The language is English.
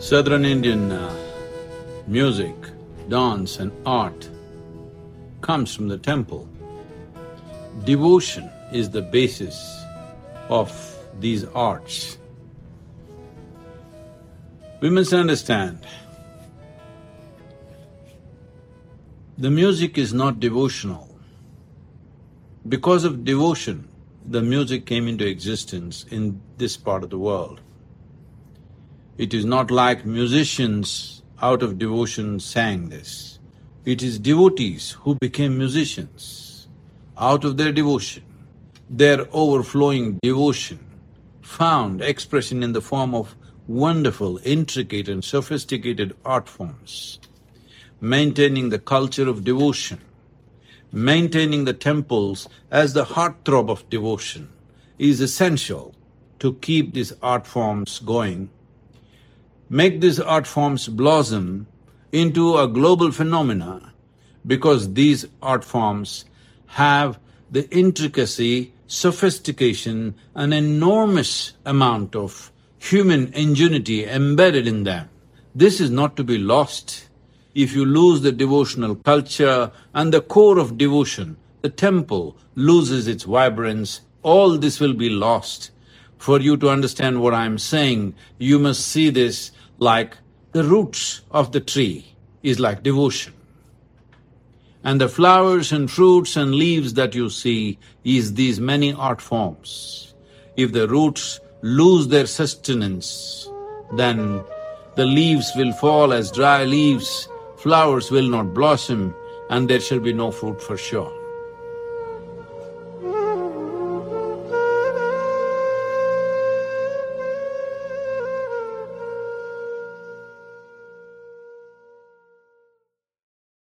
Southern Indian uh, music, dance and art comes from the temple. Devotion is the basis of these arts. We must understand, the music is not devotional. Because of devotion, the music came into existence in this part of the world. It is not like musicians out of devotion sang this. It is devotees who became musicians out of their devotion. Their overflowing devotion found expression in the form of wonderful, intricate and sophisticated art forms, maintaining the culture of devotion, maintaining the temples as the heartthrob of devotion is essential to keep these art forms going make these art forms blossom into a global phenomena because these art forms have the intricacy, sophistication, an enormous amount of human ingenuity embedded in them. This is not to be lost. If you lose the devotional culture and the core of devotion, the temple loses its vibrance, all this will be lost. For you to understand what I'm saying, you must see this like the roots of the tree is like devotion. And the flowers and fruits and leaves that you see is these many art forms. If the roots lose their sustenance, then the leaves will fall as dry leaves, flowers will not blossom, and there shall be no fruit for sure.